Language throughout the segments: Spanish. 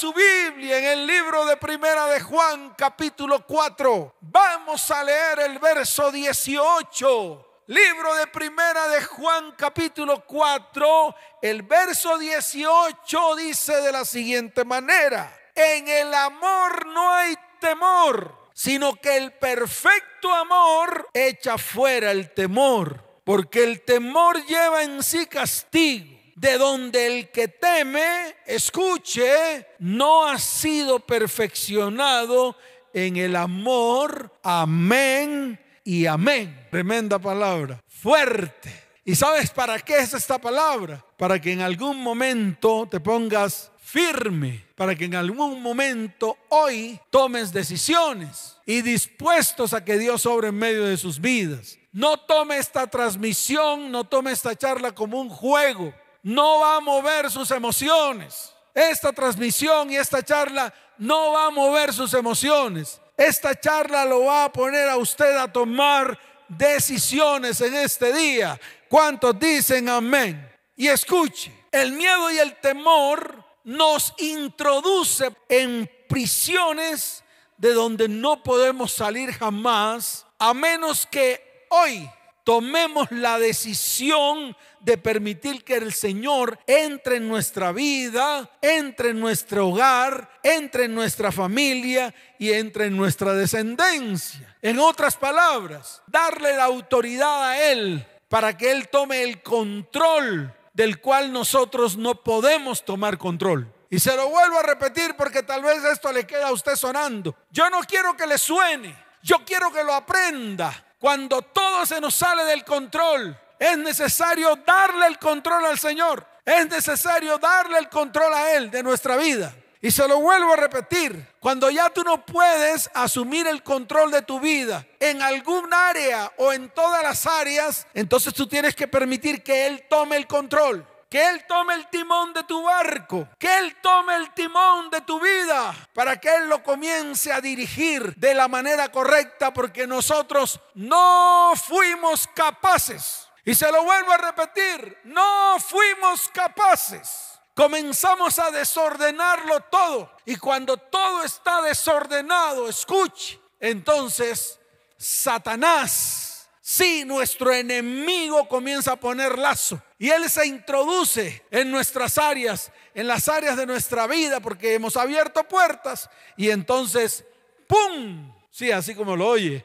su Biblia en el libro de Primera de Juan, capítulo 4. Vamos a leer el verso 18. Libro de Primera de Juan, capítulo 4. El verso 18 dice de la siguiente manera. En el amor no hay temor, sino que el perfecto amor echa fuera el temor, porque el temor lleva en sí castigo de donde el que teme, escuche, no ha sido perfeccionado en el amor. Amén y amén. Tremenda palabra, fuerte. ¿Y sabes para qué es esta palabra? Para que en algún momento te pongas firme, para que en algún momento hoy tomes decisiones y dispuestos a que Dios sobre en medio de sus vidas. No tome esta transmisión, no tome esta charla como un juego no va a mover sus emociones. Esta transmisión y esta charla no va a mover sus emociones. Esta charla lo va a poner a usted a tomar decisiones en este día. ¿Cuántos dicen amén? Y escuche, el miedo y el temor nos introduce en prisiones de donde no podemos salir jamás, a menos que hoy tomemos la decisión de permitir que el Señor entre en nuestra vida, entre en nuestro hogar, entre en nuestra familia y entre en nuestra descendencia. En otras palabras, darle la autoridad a Él para que Él tome el control del cual nosotros no podemos tomar control. Y se lo vuelvo a repetir porque tal vez esto le queda a usted sonando. Yo no quiero que le suene, yo quiero que lo aprenda. Cuando todo se nos sale del control, es necesario darle el control al Señor. Es necesario darle el control a Él de nuestra vida. Y se lo vuelvo a repetir, cuando ya tú no puedes asumir el control de tu vida en algún área o en todas las áreas, entonces tú tienes que permitir que Él tome el control. Que Él tome el timón de tu barco, que Él tome el timón de tu vida, para que Él lo comience a dirigir de la manera correcta, porque nosotros no fuimos capaces y se lo vuelvo a repetir, no fuimos capaces. Comenzamos a desordenarlo todo. Y cuando todo está desordenado, escuche, entonces Satanás, sí, nuestro enemigo comienza a poner lazo. Y él se introduce en nuestras áreas, en las áreas de nuestra vida, porque hemos abierto puertas. Y entonces, ¡pum! Sí, así como lo oye,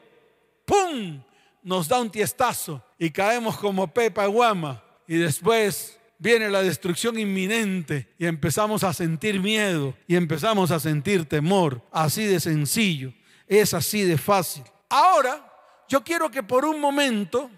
¡pum! nos da un tiestazo y caemos como Pepa Guama y después viene la destrucción inminente y empezamos a sentir miedo y empezamos a sentir temor. Así de sencillo, es así de fácil. Ahora, yo quiero que por un momento,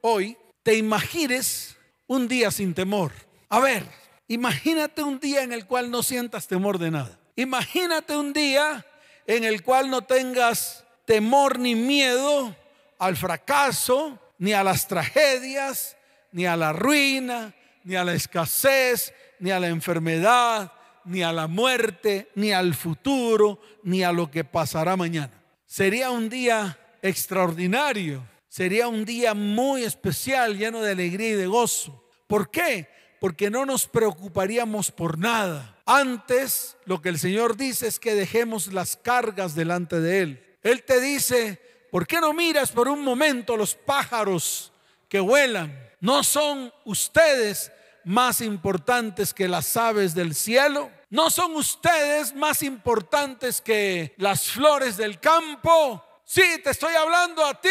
hoy, te imagines un día sin temor. A ver, imagínate un día en el cual no sientas temor de nada. Imagínate un día en el cual no tengas temor ni miedo al fracaso, ni a las tragedias, ni a la ruina, ni a la escasez, ni a la enfermedad, ni a la muerte, ni al futuro, ni a lo que pasará mañana. Sería un día extraordinario, sería un día muy especial, lleno de alegría y de gozo. ¿Por qué? Porque no nos preocuparíamos por nada. Antes, lo que el Señor dice es que dejemos las cargas delante de Él. Él te dice, ¿Por qué no miras por un momento los pájaros que vuelan? ¿No son ustedes más importantes que las aves del cielo? ¿No son ustedes más importantes que las flores del campo? Sí, te estoy hablando a ti.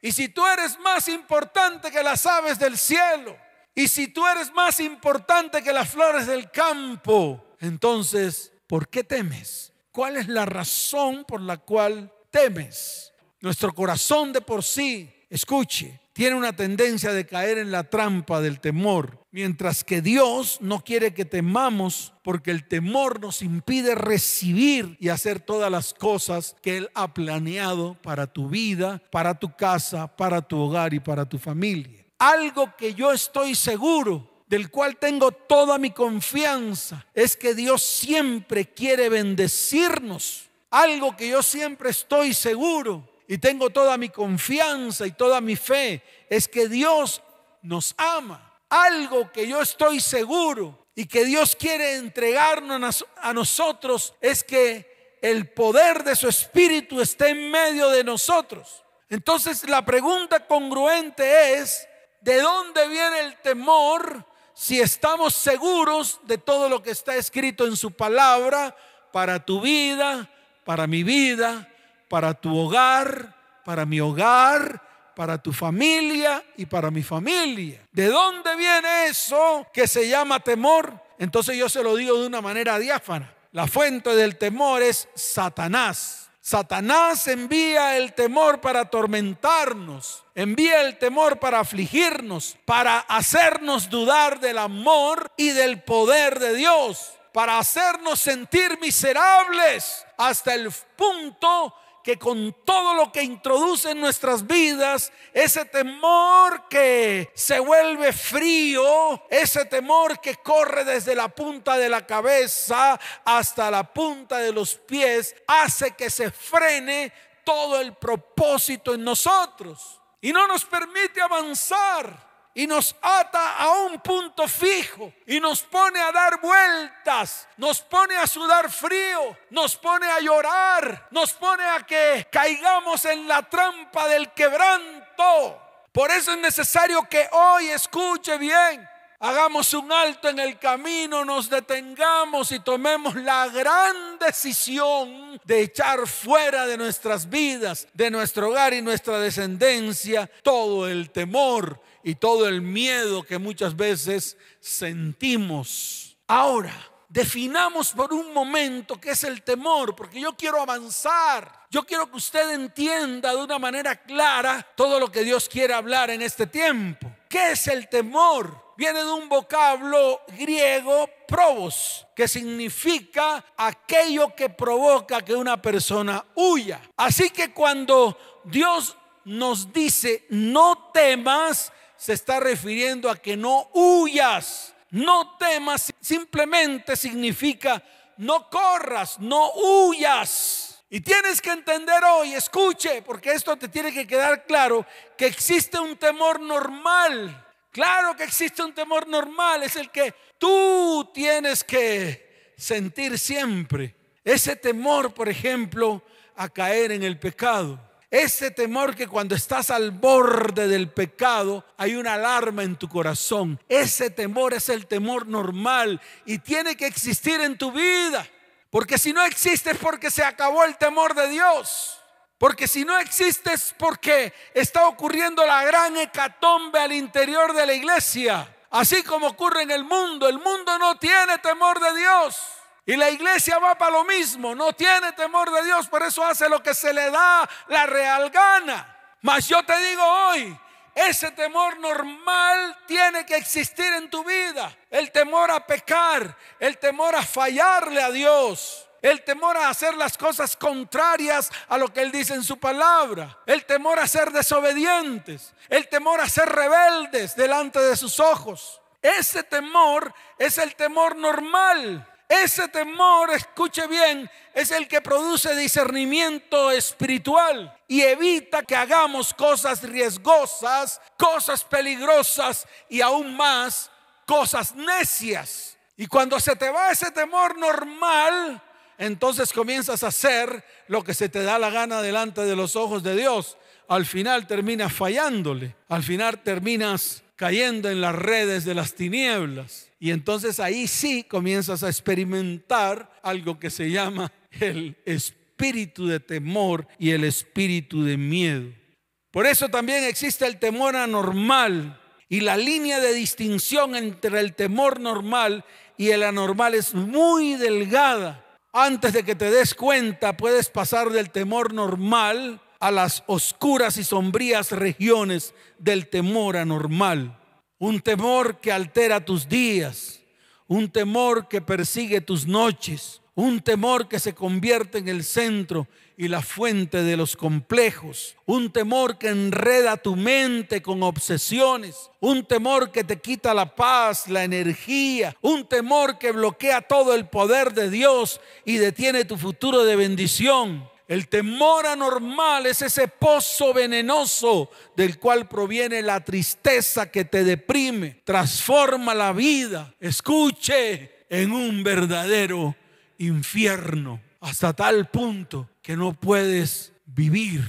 Y si tú eres más importante que las aves del cielo, y si tú eres más importante que las flores del campo, entonces, ¿por qué temes? ¿Cuál es la razón por la cual temes? Nuestro corazón de por sí, escuche, tiene una tendencia de caer en la trampa del temor, mientras que Dios no quiere que temamos porque el temor nos impide recibir y hacer todas las cosas que Él ha planeado para tu vida, para tu casa, para tu hogar y para tu familia. Algo que yo estoy seguro del cual tengo toda mi confianza, es que Dios siempre quiere bendecirnos. Algo que yo siempre estoy seguro y tengo toda mi confianza y toda mi fe, es que Dios nos ama. Algo que yo estoy seguro y que Dios quiere entregarnos a nosotros es que el poder de su Espíritu esté en medio de nosotros. Entonces la pregunta congruente es, ¿de dónde viene el temor si estamos seguros de todo lo que está escrito en su palabra para tu vida, para mi vida, para tu hogar, para mi hogar, para tu familia y para mi familia. ¿De dónde viene eso que se llama temor? Entonces yo se lo digo de una manera diáfana. La fuente del temor es Satanás. Satanás envía el temor para atormentarnos, envía el temor para afligirnos, para hacernos dudar del amor y del poder de Dios, para hacernos sentir miserables hasta el punto que con todo lo que introduce en nuestras vidas, ese temor que se vuelve frío, ese temor que corre desde la punta de la cabeza hasta la punta de los pies, hace que se frene todo el propósito en nosotros. Y no nos permite avanzar y nos ata a un punto fijo y nos pone a dar vueltas, nos pone a sudar frío, nos pone a llorar, nos pone a que caigamos en la trampa del quebranto. Por eso es necesario que hoy escuche bien hagamos un alto en el camino, nos detengamos y tomemos la gran decisión de echar fuera de nuestras vidas, de nuestro hogar y nuestra descendencia, todo el temor y todo el miedo que muchas veces sentimos. Ahora, definamos por un momento qué es el temor, porque yo quiero avanzar. Yo quiero que usted entienda de una manera clara todo lo que Dios quiere hablar en este tiempo. ¿Qué es el temor? viene de un vocablo griego probos, que significa aquello que provoca que una persona huya. Así que cuando Dios nos dice no temas, se está refiriendo a que no huyas. No temas simplemente significa no corras, no huyas. Y tienes que entender hoy, escuche, porque esto te tiene que quedar claro, que existe un temor normal Claro que existe un temor normal, es el que tú tienes que sentir siempre. Ese temor, por ejemplo, a caer en el pecado. Ese temor que cuando estás al borde del pecado hay una alarma en tu corazón. Ese temor es el temor normal y tiene que existir en tu vida. Porque si no existe es porque se acabó el temor de Dios. Porque si no existe es porque está ocurriendo la gran hecatombe al interior de la iglesia. Así como ocurre en el mundo. El mundo no tiene temor de Dios. Y la iglesia va para lo mismo. No tiene temor de Dios. Por eso hace lo que se le da la real gana. Mas yo te digo hoy, ese temor normal tiene que existir en tu vida. El temor a pecar, el temor a fallarle a Dios el temor a hacer las cosas contrarias a lo que Él dice en su palabra, el temor a ser desobedientes, el temor a ser rebeldes delante de sus ojos. Ese temor es el temor normal. Ese temor, escuche bien, es el que produce discernimiento espiritual y evita que hagamos cosas riesgosas, cosas peligrosas y aún más cosas necias. Y cuando se te va ese temor normal, entonces comienzas a hacer lo que se te da la gana delante de los ojos de Dios. Al final terminas fallándole, al final terminas cayendo en las redes de las tinieblas. Y entonces ahí sí comienzas a experimentar algo que se llama el espíritu de temor y el espíritu de miedo. Por eso también existe el temor anormal y la línea de distinción entre el temor normal y el anormal es muy delgada. Antes de que te des cuenta, puedes pasar del temor normal a las oscuras y sombrías regiones del temor anormal. Un temor que altera tus días, un temor que persigue tus noches, un temor que se convierte en el centro y la fuente de los complejos, un temor que enreda tu mente con obsesiones, un temor que te quita la paz, la energía, un temor que bloquea todo el poder de Dios y detiene tu futuro de bendición. El temor anormal es ese pozo venenoso del cual proviene la tristeza que te deprime, transforma la vida, escuche, en un verdadero infierno, hasta tal punto que no puedes vivir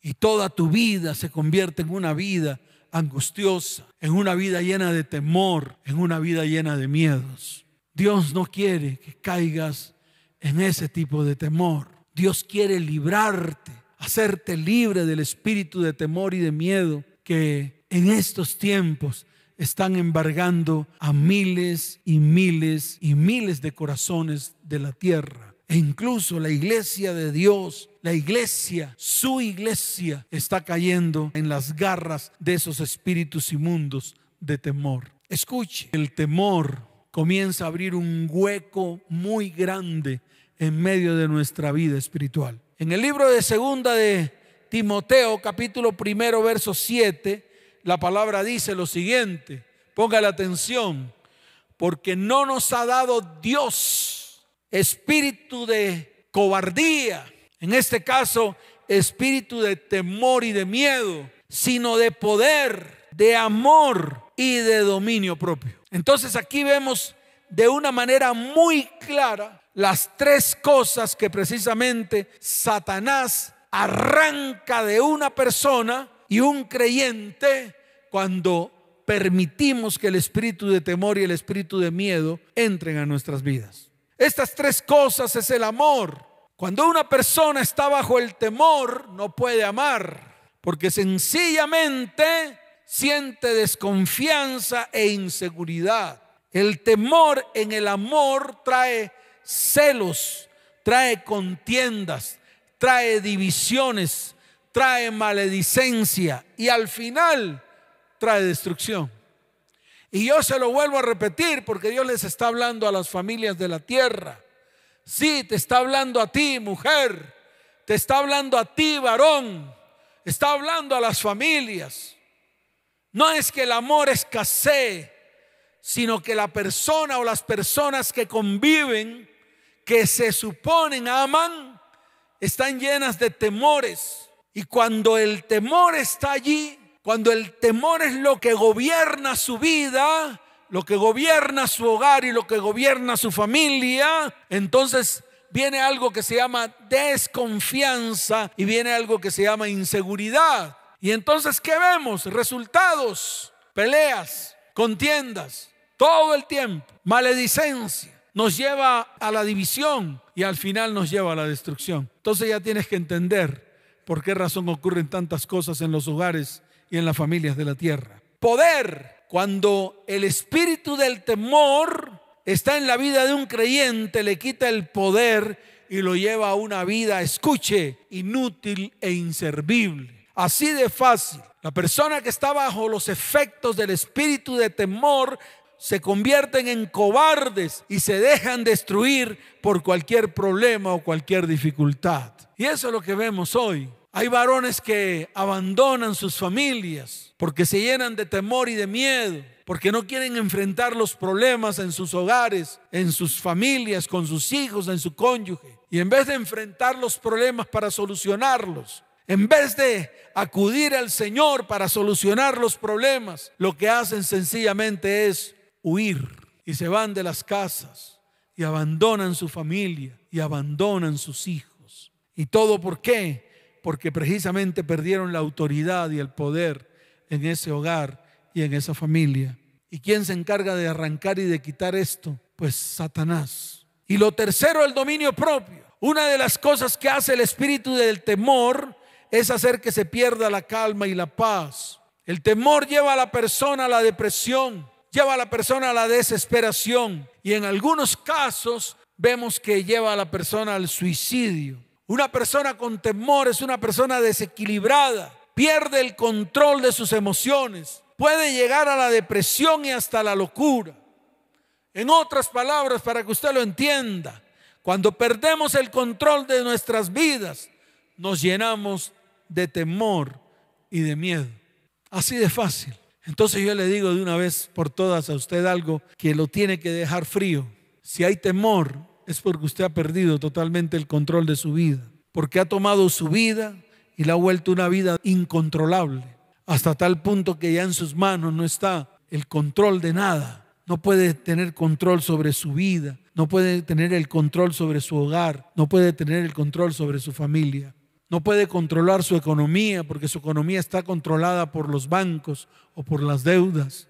y toda tu vida se convierte en una vida angustiosa, en una vida llena de temor, en una vida llena de miedos. Dios no quiere que caigas en ese tipo de temor. Dios quiere librarte, hacerte libre del espíritu de temor y de miedo que en estos tiempos están embargando a miles y miles y miles de corazones de la tierra. E incluso la iglesia de Dios, la iglesia, su iglesia, está cayendo en las garras de esos espíritus inmundos de temor. Escuche, el temor comienza a abrir un hueco muy grande en medio de nuestra vida espiritual. En el libro de segunda de Timoteo, capítulo primero, verso 7, la palabra dice lo siguiente, ponga la atención, porque no nos ha dado Dios espíritu de cobardía, en este caso espíritu de temor y de miedo, sino de poder, de amor y de dominio propio. Entonces aquí vemos de una manera muy clara las tres cosas que precisamente Satanás arranca de una persona y un creyente cuando permitimos que el espíritu de temor y el espíritu de miedo entren a nuestras vidas. Estas tres cosas es el amor. Cuando una persona está bajo el temor, no puede amar, porque sencillamente siente desconfianza e inseguridad. El temor en el amor trae celos, trae contiendas, trae divisiones, trae maledicencia y al final trae destrucción. Y yo se lo vuelvo a repetir porque Dios les está hablando a las familias de la tierra. Sí, te está hablando a ti, mujer. Te está hablando a ti, varón. Está hablando a las familias. No es que el amor escasee, sino que la persona o las personas que conviven que se suponen aman están llenas de temores. Y cuando el temor está allí, cuando el temor es lo que gobierna su vida, lo que gobierna su hogar y lo que gobierna su familia, entonces viene algo que se llama desconfianza y viene algo que se llama inseguridad. Y entonces, ¿qué vemos? Resultados, peleas, contiendas, todo el tiempo, maledicencia nos lleva a la división y al final nos lleva a la destrucción. Entonces ya tienes que entender por qué razón ocurren tantas cosas en los hogares y en las familias de la tierra. Poder, cuando el espíritu del temor está en la vida de un creyente, le quita el poder y lo lleva a una vida, escuche, inútil e inservible. Así de fácil. La persona que está bajo los efectos del espíritu de temor se convierten en cobardes y se dejan destruir por cualquier problema o cualquier dificultad. Y eso es lo que vemos hoy. Hay varones que abandonan sus familias porque se llenan de temor y de miedo, porque no quieren enfrentar los problemas en sus hogares, en sus familias, con sus hijos, en su cónyuge. Y en vez de enfrentar los problemas para solucionarlos, en vez de acudir al Señor para solucionar los problemas, lo que hacen sencillamente es huir y se van de las casas y abandonan su familia y abandonan sus hijos. ¿Y todo por qué? Porque precisamente perdieron la autoridad y el poder en ese hogar y en esa familia. ¿Y quién se encarga de arrancar y de quitar esto? Pues Satanás. Y lo tercero, el dominio propio. Una de las cosas que hace el espíritu del temor es hacer que se pierda la calma y la paz. El temor lleva a la persona a la depresión, lleva a la persona a la desesperación y en algunos casos vemos que lleva a la persona al suicidio. Una persona con temor es una persona desequilibrada, pierde el control de sus emociones, puede llegar a la depresión y hasta la locura. En otras palabras, para que usted lo entienda, cuando perdemos el control de nuestras vidas, nos llenamos de temor y de miedo. Así de fácil. Entonces yo le digo de una vez por todas a usted algo que lo tiene que dejar frío. Si hay temor, es porque usted ha perdido totalmente el control de su vida. porque ha tomado su vida y la ha vuelto una vida incontrolable, hasta tal punto que ya en sus manos no está el control de nada. No puede tener control sobre su vida, no puede tener el control sobre su hogar, no puede tener el control sobre su familia. No puede controlar su economía porque su economía está controlada por los bancos o por las deudas.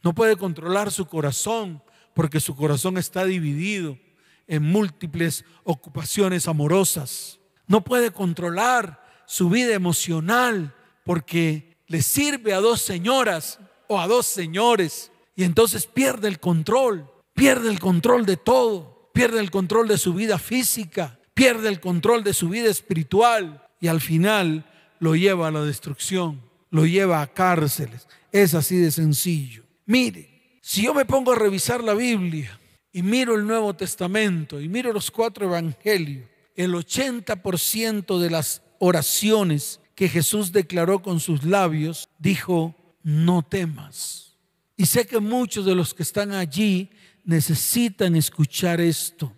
No puede controlar su corazón porque su corazón está dividido en múltiples ocupaciones amorosas. No puede controlar su vida emocional porque le sirve a dos señoras o a dos señores y entonces pierde el control, pierde el control de todo, pierde el control de su vida física, pierde el control de su vida espiritual y al final lo lleva a la destrucción, lo lleva a cárceles. Es así de sencillo. Mire, si yo me pongo a revisar la Biblia y miro el Nuevo Testamento y miro los cuatro evangelios, el 80% de las oraciones que Jesús declaró con sus labios, dijo, no temas. Y sé que muchos de los que están allí necesitan escuchar esto,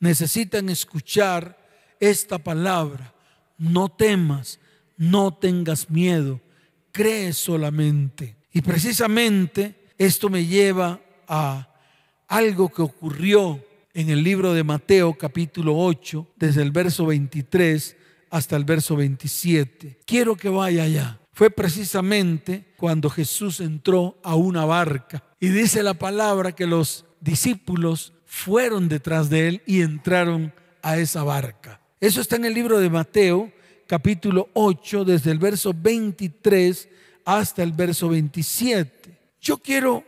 necesitan escuchar esta palabra, no temas, no tengas miedo, cree solamente. Y precisamente esto me lleva a algo que ocurrió en el libro de Mateo capítulo 8, desde el verso 23 hasta el verso 27. Quiero que vaya allá. Fue precisamente cuando Jesús entró a una barca y dice la palabra que los discípulos fueron detrás de él y entraron a esa barca. Eso está en el libro de Mateo capítulo 8, desde el verso 23 hasta el verso 27. Yo quiero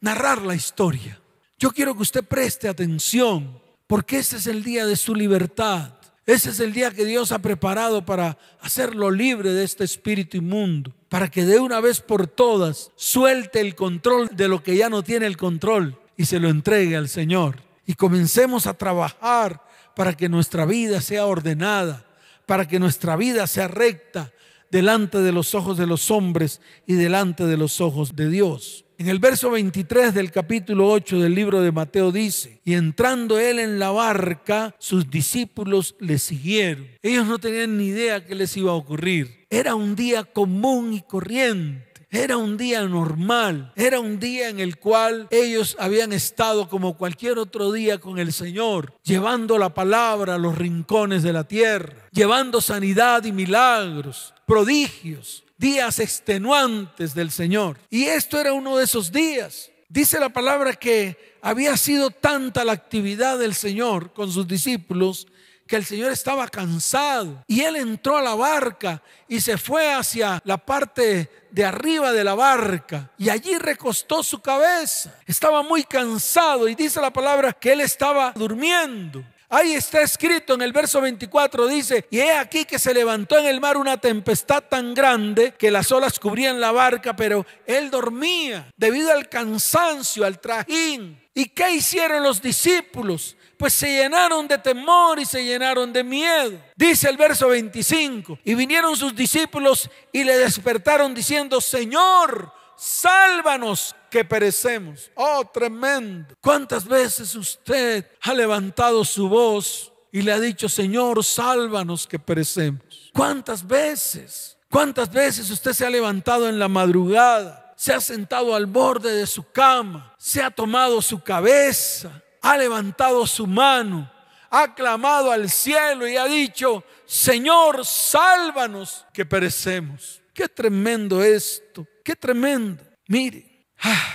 narrar la historia. Yo quiero que usted preste atención, porque ese es el día de su libertad. Ese es el día que Dios ha preparado para hacerlo libre de este espíritu inmundo, para que de una vez por todas suelte el control de lo que ya no tiene el control y se lo entregue al Señor. Y comencemos a trabajar para que nuestra vida sea ordenada, para que nuestra vida sea recta delante de los ojos de los hombres y delante de los ojos de Dios. En el verso 23 del capítulo 8 del libro de Mateo dice, y entrando él en la barca, sus discípulos le siguieron. Ellos no tenían ni idea qué les iba a ocurrir. Era un día común y corriente. Era un día normal, era un día en el cual ellos habían estado como cualquier otro día con el Señor, llevando la palabra a los rincones de la tierra, llevando sanidad y milagros, prodigios, días extenuantes del Señor. Y esto era uno de esos días. Dice la palabra que había sido tanta la actividad del Señor con sus discípulos que el Señor estaba cansado y él entró a la barca y se fue hacia la parte de arriba de la barca y allí recostó su cabeza. Estaba muy cansado y dice la palabra que él estaba durmiendo. Ahí está escrito en el verso 24, dice, y he aquí que se levantó en el mar una tempestad tan grande que las olas cubrían la barca, pero él dormía debido al cansancio, al trajín. ¿Y qué hicieron los discípulos? Pues se llenaron de temor y se llenaron de miedo. Dice el verso 25, y vinieron sus discípulos y le despertaron diciendo, Señor, sálvanos que perecemos. Oh, tremendo. ¿Cuántas veces usted ha levantado su voz y le ha dicho, Señor, sálvanos que perecemos? ¿Cuántas veces? ¿Cuántas veces usted se ha levantado en la madrugada? Se ha sentado al borde de su cama, se ha tomado su cabeza, ha levantado su mano, ha clamado al cielo y ha dicho, Señor, sálvanos que perecemos. Qué tremendo esto, qué tremendo. Mire, ah,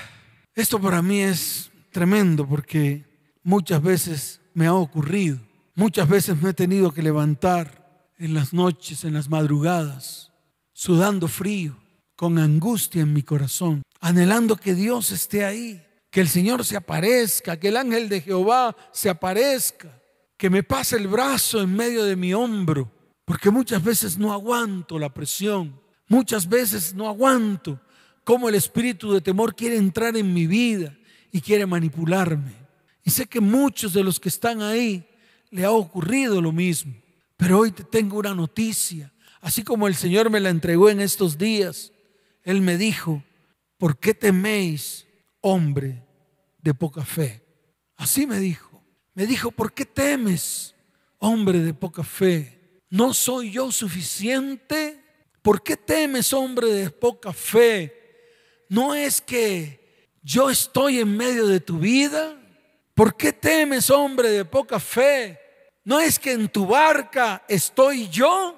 esto para mí es tremendo porque muchas veces me ha ocurrido, muchas veces me he tenido que levantar en las noches, en las madrugadas, sudando frío, con angustia en mi corazón, anhelando que Dios esté ahí, que el Señor se aparezca, que el ángel de Jehová se aparezca, que me pase el brazo en medio de mi hombro, porque muchas veces no aguanto la presión, Muchas veces no aguanto cómo el espíritu de temor quiere entrar en mi vida y quiere manipularme. Y sé que muchos de los que están ahí le ha ocurrido lo mismo. Pero hoy te tengo una noticia. Así como el Señor me la entregó en estos días, Él me dijo, ¿por qué teméis, hombre de poca fe? Así me dijo. Me dijo, ¿por qué temes, hombre de poca fe? ¿No soy yo suficiente? ¿Por qué temes, hombre de poca fe? ¿No es que yo estoy en medio de tu vida? ¿Por qué temes, hombre de poca fe? ¿No es que en tu barca estoy yo?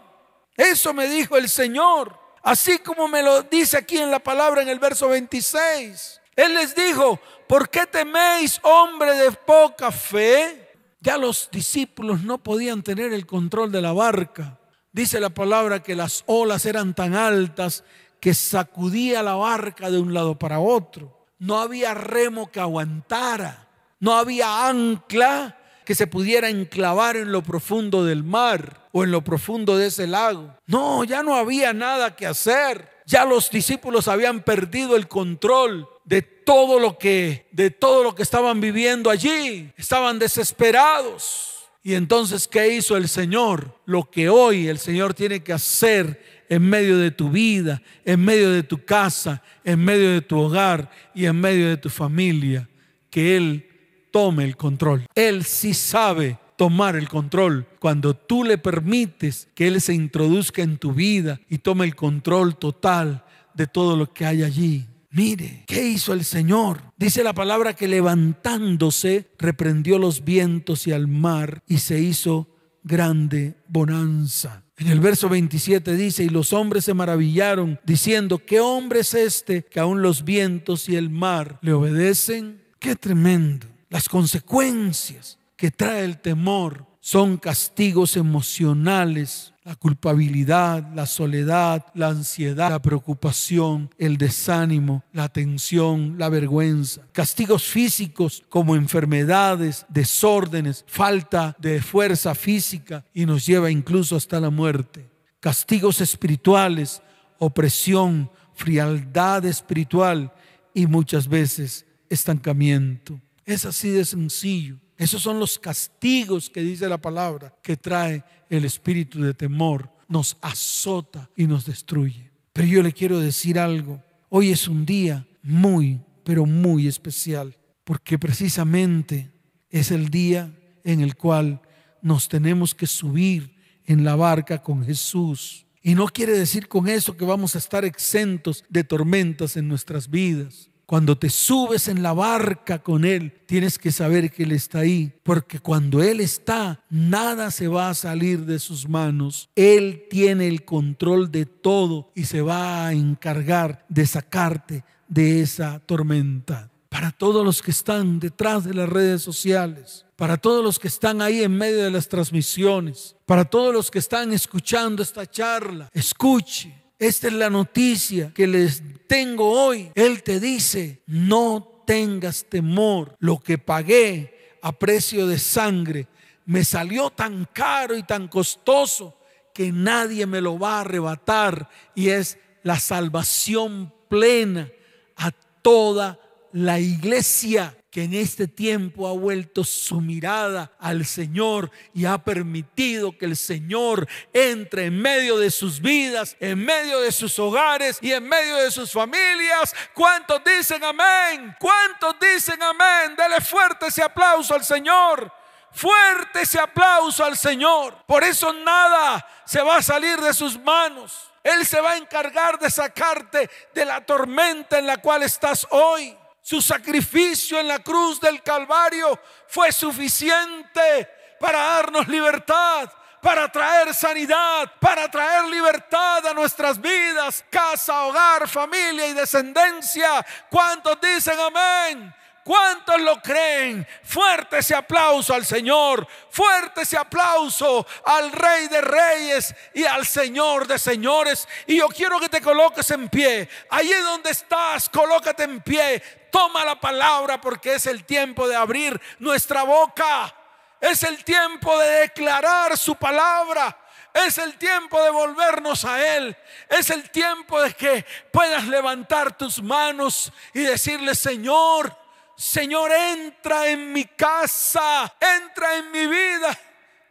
Eso me dijo el Señor, así como me lo dice aquí en la palabra en el verso 26. Él les dijo, ¿por qué teméis, hombre de poca fe? Ya los discípulos no podían tener el control de la barca. Dice la palabra que las olas eran tan altas que sacudía la barca de un lado para otro. No había remo que aguantara. No había ancla que se pudiera enclavar en lo profundo del mar o en lo profundo de ese lago. No, ya no había nada que hacer. Ya los discípulos habían perdido el control de todo lo que de todo lo que estaban viviendo allí. Estaban desesperados. Y entonces, ¿qué hizo el Señor? Lo que hoy el Señor tiene que hacer en medio de tu vida, en medio de tu casa, en medio de tu hogar y en medio de tu familia. Que Él tome el control. Él sí sabe tomar el control. Cuando tú le permites que Él se introduzca en tu vida y tome el control total de todo lo que hay allí. Mire, ¿qué hizo el Señor? Dice la palabra que levantándose reprendió los vientos y al mar y se hizo grande bonanza. En el verso 27 dice, y los hombres se maravillaron diciendo, ¿qué hombre es este que aún los vientos y el mar le obedecen? Qué tremendo. Las consecuencias que trae el temor son castigos emocionales la culpabilidad, la soledad, la ansiedad, la preocupación, el desánimo, la tensión, la vergüenza. Castigos físicos como enfermedades, desórdenes, falta de fuerza física y nos lleva incluso hasta la muerte. Castigos espirituales, opresión, frialdad espiritual y muchas veces estancamiento. Es así de sencillo. Esos son los castigos que dice la palabra que trae el espíritu de temor, nos azota y nos destruye. Pero yo le quiero decir algo. Hoy es un día muy, pero muy especial, porque precisamente es el día en el cual nos tenemos que subir en la barca con Jesús. Y no quiere decir con eso que vamos a estar exentos de tormentas en nuestras vidas. Cuando te subes en la barca con Él, tienes que saber que Él está ahí, porque cuando Él está, nada se va a salir de sus manos. Él tiene el control de todo y se va a encargar de sacarte de esa tormenta. Para todos los que están detrás de las redes sociales, para todos los que están ahí en medio de las transmisiones, para todos los que están escuchando esta charla, escuche esta es la noticia que les tengo hoy. Él te dice, no tengas temor. Lo que pagué a precio de sangre me salió tan caro y tan costoso que nadie me lo va a arrebatar. Y es la salvación plena a toda la iglesia que en este tiempo ha vuelto su mirada al Señor y ha permitido que el Señor entre en medio de sus vidas, en medio de sus hogares y en medio de sus familias. ¿Cuántos dicen amén? ¿Cuántos dicen amén? Dele fuerte ese aplauso al Señor. Fuerte ese aplauso al Señor. Por eso nada se va a salir de sus manos. Él se va a encargar de sacarte de la tormenta en la cual estás hoy. Su sacrificio en la cruz del Calvario fue suficiente para darnos libertad, para traer sanidad, para traer libertad a nuestras vidas, casa, hogar, familia y descendencia. ¿Cuántos dicen amén? ¿Cuántos lo creen? Fuerte ese aplauso al Señor, fuerte ese aplauso al Rey de Reyes y al Señor de Señores. Y yo quiero que te coloques en pie. Allí donde estás, colócate en pie. Toma la palabra porque es el tiempo de abrir nuestra boca. Es el tiempo de declarar su palabra. Es el tiempo de volvernos a Él. Es el tiempo de que puedas levantar tus manos y decirle, Señor, Señor, entra en mi casa, entra en mi vida,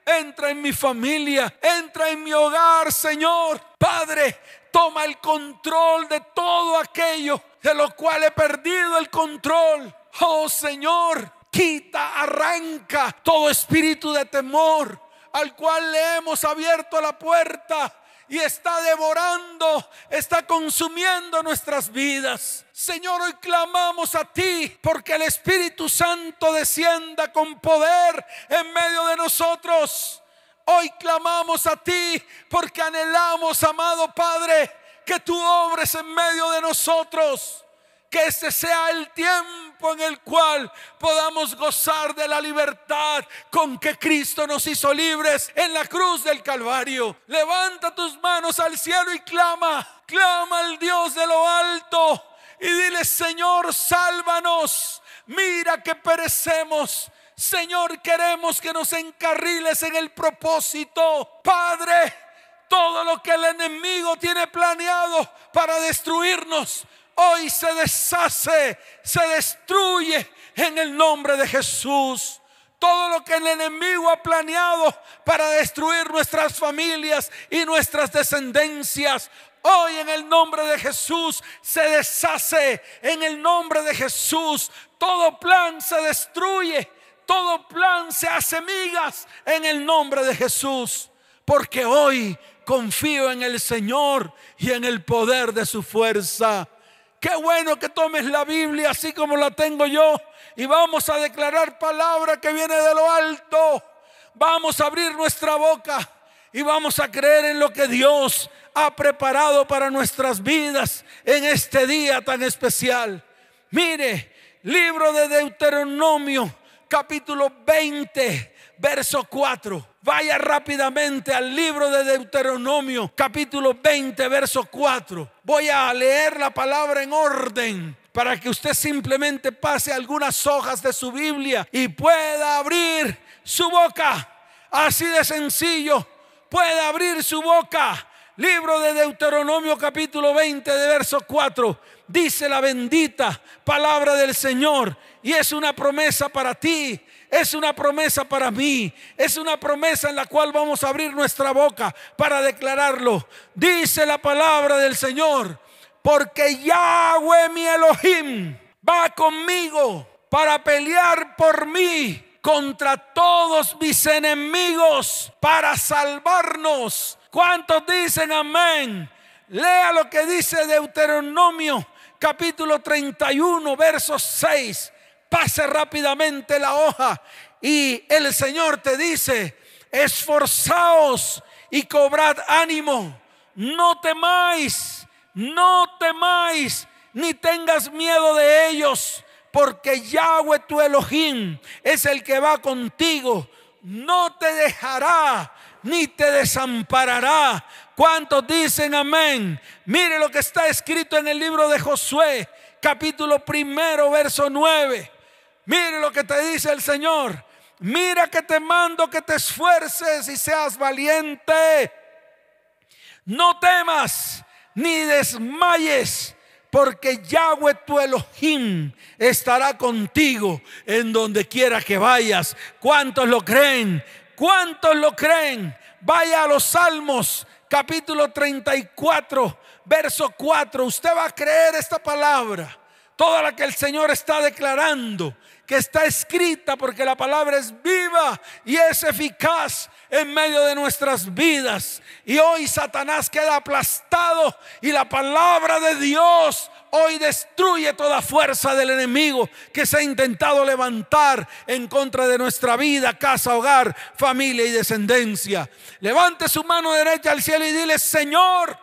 entra en mi familia, entra en mi hogar, Señor. Padre, toma el control de todo aquello de lo cual he perdido el control. Oh Señor, quita, arranca todo espíritu de temor. al cual le hemos abierto la puerta y está devorando, está consumiendo nuestras vidas. Señor, hoy clamamos a ti porque el Espíritu Santo descienda con poder en medio de nosotros. Hoy clamamos a ti porque anhelamos, amado Padre, que tú obres en medio de nosotros que este sea el tiempo en el cual podamos gozar de la libertad con que Cristo nos hizo libres en la cruz del Calvario. Levanta tus manos al cielo y clama, clama al Dios de lo alto y dile, Señor, sálvanos. Mira que perecemos. Señor, queremos que nos encarriles en el propósito. Padre, todo lo que el enemigo tiene planeado para destruirnos, hoy se deshace, se destruye en el nombre de Jesús. Todo lo que el enemigo ha planeado para destruir nuestras familias y nuestras descendencias, hoy en el nombre de Jesús se deshace. En el nombre de Jesús, todo plan se destruye. Todo plan se hace migas en el nombre de Jesús. Porque hoy confío en el Señor y en el poder de su fuerza. Qué bueno que tomes la Biblia así como la tengo yo y vamos a declarar palabra que viene de lo alto. Vamos a abrir nuestra boca y vamos a creer en lo que Dios ha preparado para nuestras vidas en este día tan especial. Mire, libro de Deuteronomio, capítulo 20, verso 4. Vaya rápidamente al libro de Deuteronomio, capítulo 20, verso 4. Voy a leer la palabra en orden para que usted simplemente pase algunas hojas de su Biblia y pueda abrir su boca. Así de sencillo, puede abrir su boca. Libro de Deuteronomio capítulo 20 de verso 4. Dice la bendita palabra del Señor y es una promesa para ti es una promesa para mí. Es una promesa en la cual vamos a abrir nuestra boca para declararlo. Dice la palabra del Señor. Porque Yahweh mi Elohim va conmigo para pelear por mí contra todos mis enemigos para salvarnos. ¿Cuántos dicen amén? Lea lo que dice Deuteronomio capítulo 31, verso 6 pase rápidamente la hoja y el Señor te dice, esforzaos y cobrad ánimo, no temáis, no temáis, ni tengas miedo de ellos, porque Yahweh tu Elohim es el que va contigo, no te dejará ni te desamparará. ¿Cuántos dicen amén? Mire lo que está escrito en el libro de Josué, capítulo primero, verso 9. Mire lo que te dice el Señor. Mira que te mando que te esfuerces y seas valiente. No temas ni desmayes, porque Yahweh tu Elohim estará contigo en donde quiera que vayas. ¿Cuántos lo creen? ¿Cuántos lo creen? Vaya a los Salmos, capítulo 34, verso 4. Usted va a creer esta palabra, toda la que el Señor está declarando que está escrita porque la palabra es viva y es eficaz en medio de nuestras vidas. Y hoy Satanás queda aplastado y la palabra de Dios hoy destruye toda fuerza del enemigo que se ha intentado levantar en contra de nuestra vida, casa, hogar, familia y descendencia. Levante su mano derecha al cielo y dile, Señor,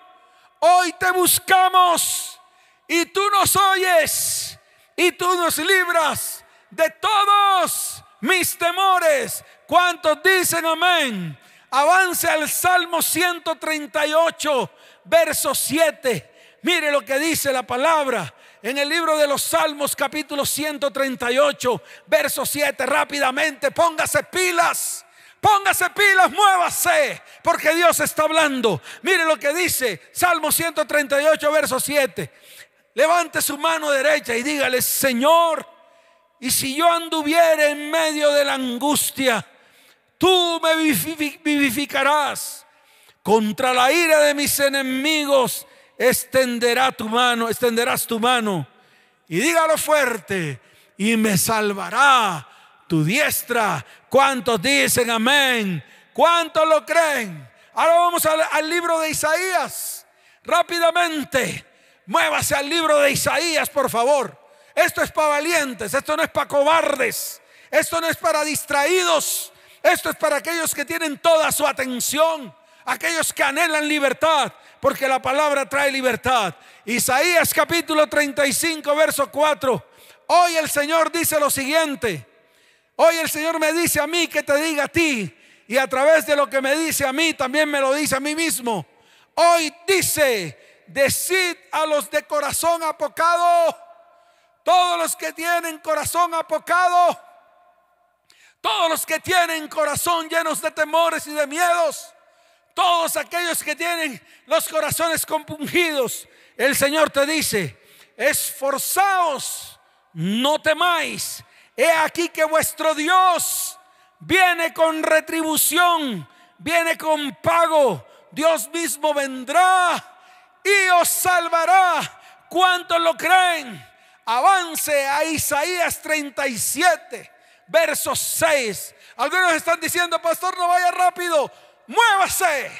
hoy te buscamos y tú nos oyes y tú nos libras de todos mis temores. ¿Cuántos dicen amén? Avance al Salmo 138, verso 7. Mire lo que dice la palabra en el libro de los Salmos capítulo 138, verso 7. Rápidamente, póngase pilas. Póngase pilas, muévase, porque Dios está hablando. Mire lo que dice Salmo 138, verso 7. Levante su mano derecha y dígale, Señor, y si yo anduviera en medio de la angustia, tú me vivificarás. Contra la ira de mis enemigos extenderá tu mano, extenderás tu mano. Y dígalo fuerte, y me salvará tu diestra. ¿Cuántos dicen amén? ¿Cuántos lo creen? Ahora vamos al libro de Isaías. Rápidamente, muévase al libro de Isaías, por favor. Esto es para valientes, esto no es para cobardes, esto no es para distraídos, esto es para aquellos que tienen toda su atención, aquellos que anhelan libertad, porque la palabra trae libertad. Isaías capítulo 35, verso 4. Hoy el Señor dice lo siguiente. Hoy el Señor me dice a mí que te diga a ti. Y a través de lo que me dice a mí, también me lo dice a mí mismo. Hoy dice, decid a los de corazón apocado, todos los que tienen corazón apocado, todos los que tienen corazón llenos de temores y de miedos, todos aquellos que tienen los corazones compungidos, el Señor te dice, esforzaos, no temáis. He aquí que vuestro Dios viene con retribución, viene con pago. Dios mismo vendrá y os salvará. ¿Cuántos lo creen? Avance a Isaías 37, verso 6. Algunos están diciendo, pastor, no vaya rápido muévase,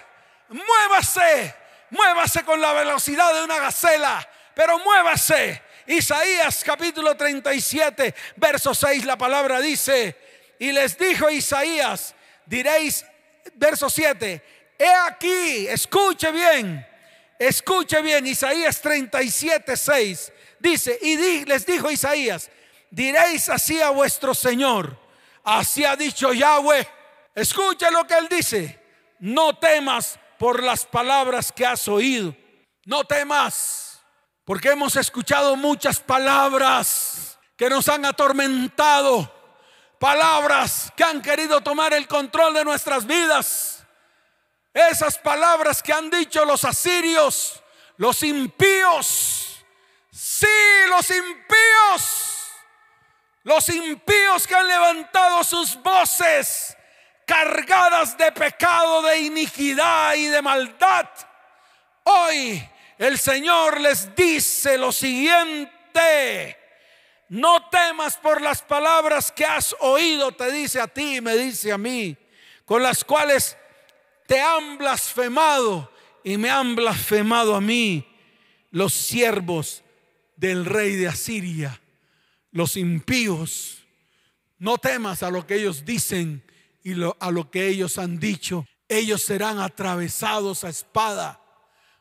muévase, muévase con la velocidad de una gacela, pero muévase. Isaías capítulo 37, verso 6, la palabra dice, y les dijo Isaías, diréis, verso 7, he aquí, escuche bien, escuche bien, Isaías 37, 6, dice, y les dijo Isaías, diréis así a vuestro Señor, así ha dicho Yahweh, escuche lo que él dice, no temas por las palabras que has oído. No temas, porque hemos escuchado muchas palabras que nos han atormentado, palabras que han querido tomar el control de nuestras vidas. Esas palabras que han dicho los asirios, los impíos, sí, los impíos, los impíos que han levantado sus voces cargadas de pecado, de iniquidad y de maldad. Hoy el Señor les dice lo siguiente. No temas por las palabras que has oído, te dice a ti y me dice a mí, con las cuales te han blasfemado y me han blasfemado a mí los siervos del rey de Asiria, los impíos. No temas a lo que ellos dicen y a lo que ellos han dicho. Ellos serán atravesados a espada.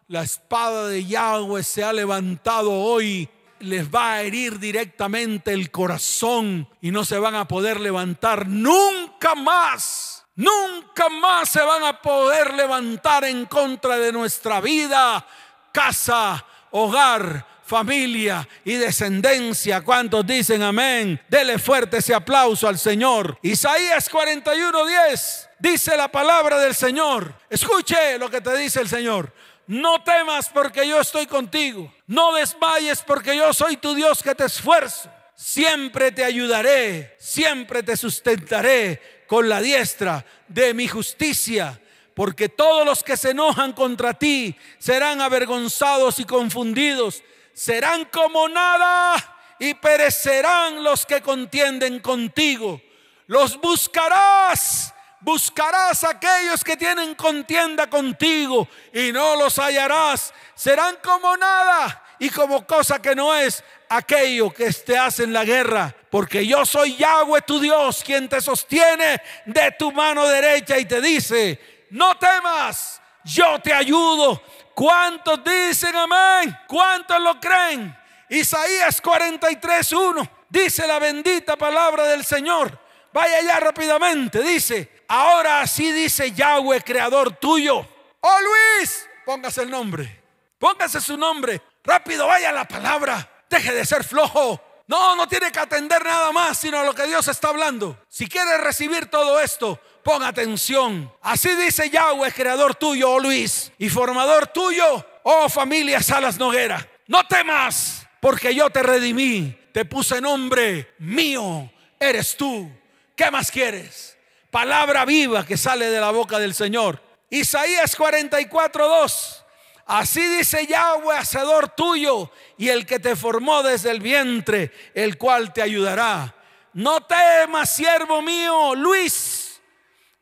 La espada de Yahweh se ha levantado hoy. Les va a herir directamente el corazón y no se van a poder levantar nunca más. Nunca más se van a poder levantar en contra de nuestra vida, casa, hogar, familia y descendencia. ¿Cuántos dicen amén? Dele fuerte ese aplauso al Señor. Isaías 41:10 dice la palabra del Señor. Escuche lo que te dice el Señor. No temas porque yo estoy contigo. No desmayes porque yo soy tu Dios que te esfuerzo. Siempre te ayudaré, siempre te sustentaré con la diestra de mi justicia porque todos los que se enojan contra ti serán avergonzados y confundidos serán como nada y perecerán los que contienden contigo. Los buscarás, buscarás a aquellos que tienen contienda contigo y no los hallarás. Serán como nada y como cosa que no es aquello que te hacen la guerra. Porque yo soy Yahweh tu Dios, quien te sostiene de tu mano derecha y te dice, no temas, yo te ayudo ¿Cuántos dicen amén? ¿Cuántos lo creen? Isaías 43.1 dice la bendita palabra del Señor. Vaya ya rápidamente, dice, ahora así dice Yahweh, creador tuyo. Oh Luis, póngase el nombre, póngase su nombre. Rápido, vaya la palabra. Deje de ser flojo. No, no tiene que atender nada más, sino lo que Dios está hablando. Si quiere recibir todo esto, Pon atención. Así dice Yahweh, creador tuyo, oh Luis, y formador tuyo, oh familia Salas Noguera. No temas, porque yo te redimí, te puse nombre mío, eres tú. ¿Qué más quieres? Palabra viva que sale de la boca del Señor. Isaías 44, 2. Así dice Yahweh, hacedor tuyo, y el que te formó desde el vientre, el cual te ayudará. No temas, siervo mío, Luis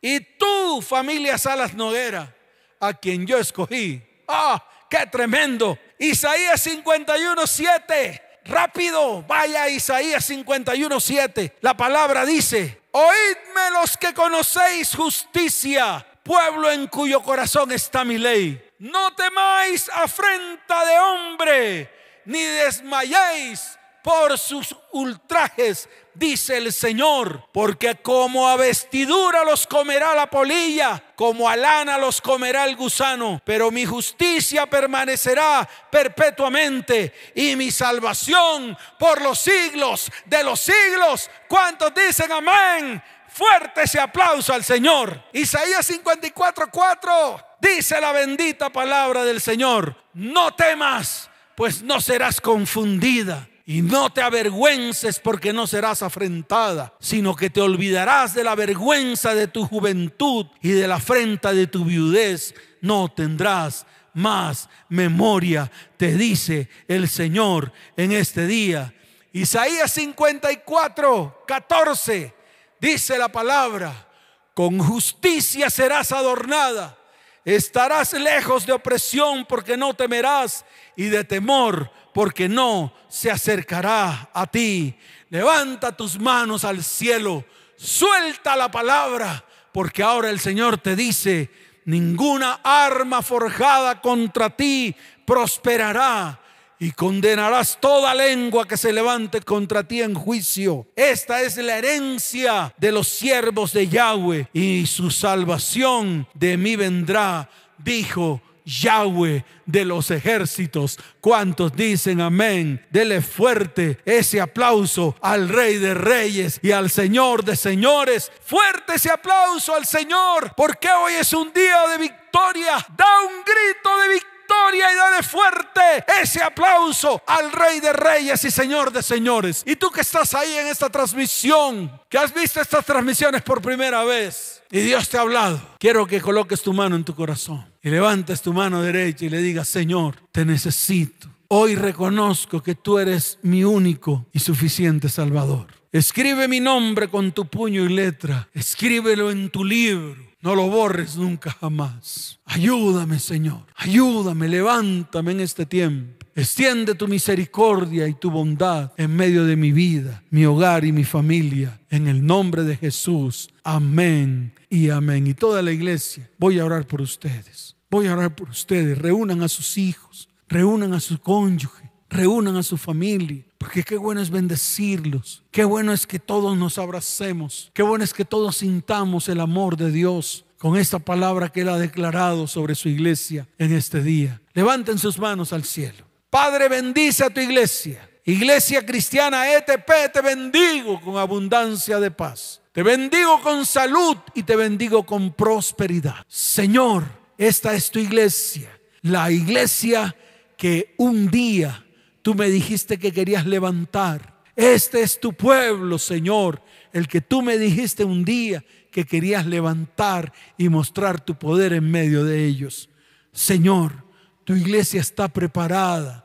y tú, familia Salas Noguera, a quien yo escogí. ¡Ah! ¡Qué tremendo! Isaías 51, 7. Rápido, vaya Isaías 51, 7. La palabra dice, oídme los que conocéis justicia, pueblo en cuyo corazón está mi ley. No temáis afrenta de hombre, ni desmayéis por sus ultrajes, dice el Señor, porque como a vestidura los comerá la polilla, como a lana los comerá el gusano, pero mi justicia permanecerá perpetuamente y mi salvación por los siglos de los siglos. ¿Cuántos dicen amén? Fuerte ese aplauso al Señor. Isaías 54, 4 dice la bendita palabra del Señor. No temas, pues no serás confundida y no te avergüences porque no serás afrentada, sino que te olvidarás de la vergüenza de tu juventud y de la afrenta de tu viudez. No tendrás más memoria, te dice el Señor en este día. Isaías 54, 14, dice la palabra, con justicia serás adornada, estarás lejos de opresión porque no temerás y de temor porque no se acercará a ti. Levanta tus manos al cielo, suelta la palabra, porque ahora el Señor te dice, ninguna arma forjada contra ti prosperará y condenarás toda lengua que se levante contra ti en juicio. Esta es la herencia de los siervos de Yahweh y su salvación de mí vendrá, dijo Yahweh de los ejércitos. ¿Cuántos dicen amén? Dele fuerte ese aplauso al Rey de Reyes y al Señor de Señores. Fuerte ese aplauso al Señor, porque hoy es un día de victoria. Da un grito de victoria y dale fuerte ese aplauso al Rey de Reyes y Señor de Señores. Y tú que estás ahí en esta transmisión, que has visto estas transmisiones por primera vez y Dios te ha hablado, quiero que coloques tu mano en tu corazón y levantes tu mano derecha y le digas, Señor, te necesito. Hoy reconozco que tú eres mi único y suficiente Salvador. Escribe mi nombre con tu puño y letra. Escríbelo en tu libro no lo borres nunca jamás. Ayúdame, Señor. Ayúdame, levántame en este tiempo. Extiende tu misericordia y tu bondad en medio de mi vida, mi hogar y mi familia. En el nombre de Jesús. Amén y amén. Y toda la iglesia, voy a orar por ustedes. Voy a orar por ustedes. Reúnan a sus hijos, reúnan a su cónyuge, reúnan a su familia. Porque qué bueno es bendecirlos. Qué bueno es que todos nos abracemos. Qué bueno es que todos sintamos el amor de Dios con esta palabra que Él ha declarado sobre su iglesia en este día. Levanten sus manos al cielo. Padre, bendice a tu iglesia. Iglesia cristiana ETP, te bendigo con abundancia de paz. Te bendigo con salud y te bendigo con prosperidad. Señor, esta es tu iglesia. La iglesia que un día tú me dijiste que querías levantar. Este es tu pueblo, Señor, el que tú me dijiste un día que querías levantar y mostrar tu poder en medio de ellos. Señor, tu iglesia está preparada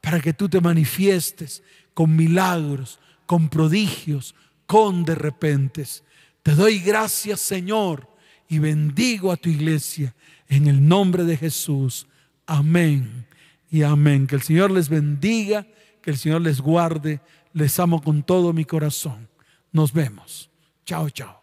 para que tú te manifiestes con milagros, con prodigios, con de repentes. Te doy gracias, Señor, y bendigo a tu iglesia en el nombre de Jesús. Amén y amén. Que el Señor les bendiga, que el Señor les guarde. Les amo con todo mi corazón. Nos vemos. Chao, chao.